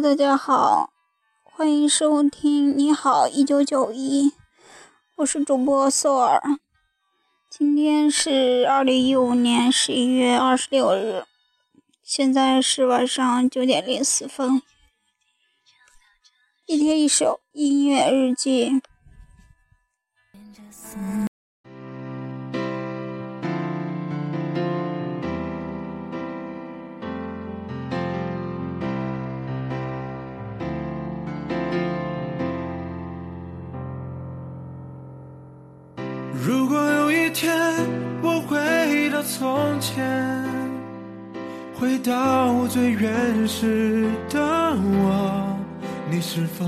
大家好，欢迎收听《你好一九九一》，我是主播 s o 尔。今天是二零一五年十一月二十六日，现在是晚上九点零四分。一天一首音乐日记。如果有一天我回到从前，回到最原始的我，你是否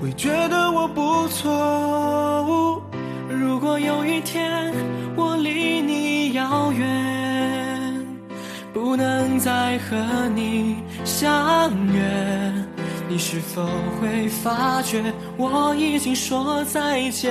会觉得我不错？如果有一天我离你遥远，不能再和你相约，你是否会发觉我已经说再见？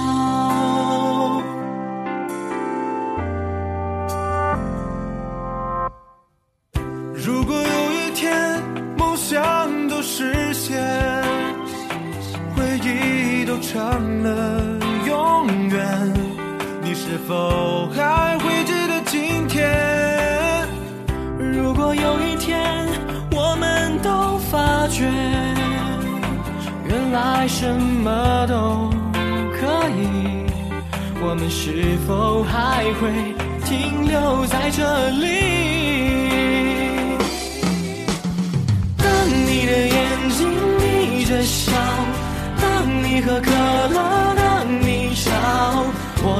否还会记得今天？如果有一天我们都发觉，原来什么都可以，我们是否还会停留在这里？当你的眼睛眯着笑，当你喝可乐，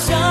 想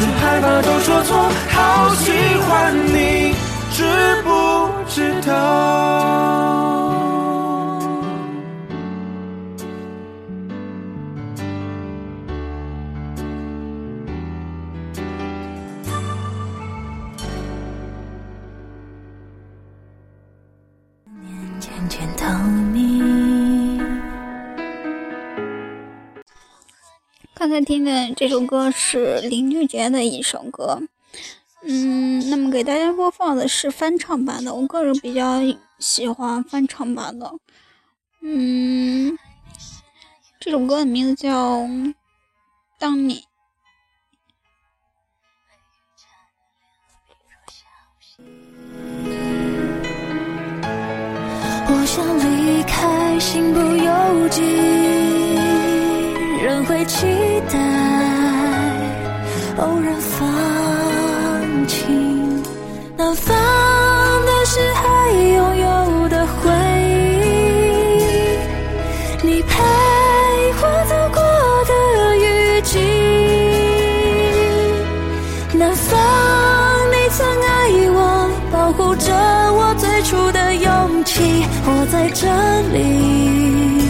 却害怕都说错，好喜欢你，知不知道？刚在听的这首歌是林俊杰的一首歌。嗯那么给大家播放的是翻唱版的我个人比较喜欢翻唱版的。嗯这首歌的名字叫当你。我想离开身不由己。仍会期待，偶然放晴，南方的是还拥有的回忆，你陪我走过的雨季，南方你曾爱我，保护着我最初的勇气，我在这里。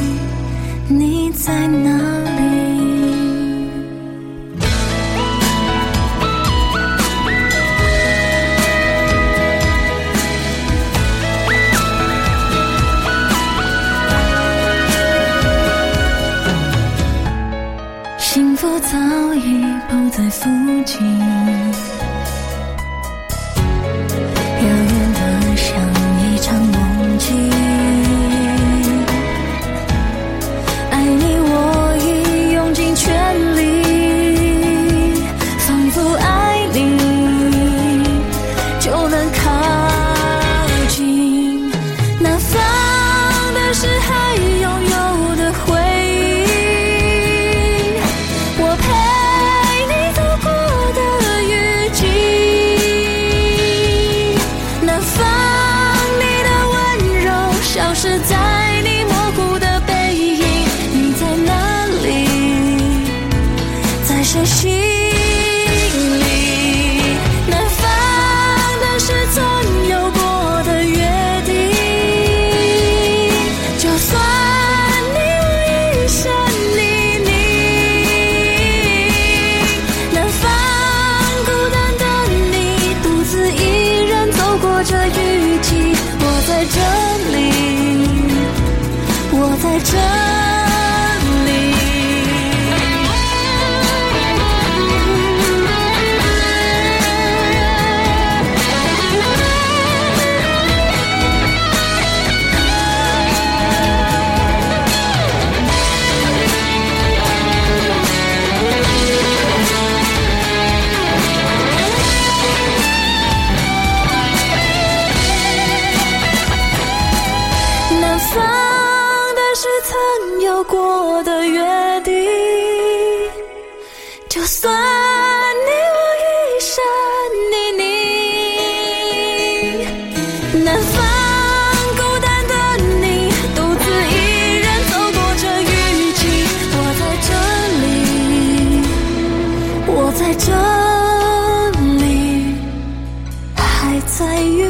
你在哪里？幸福早已不在附近。在这在于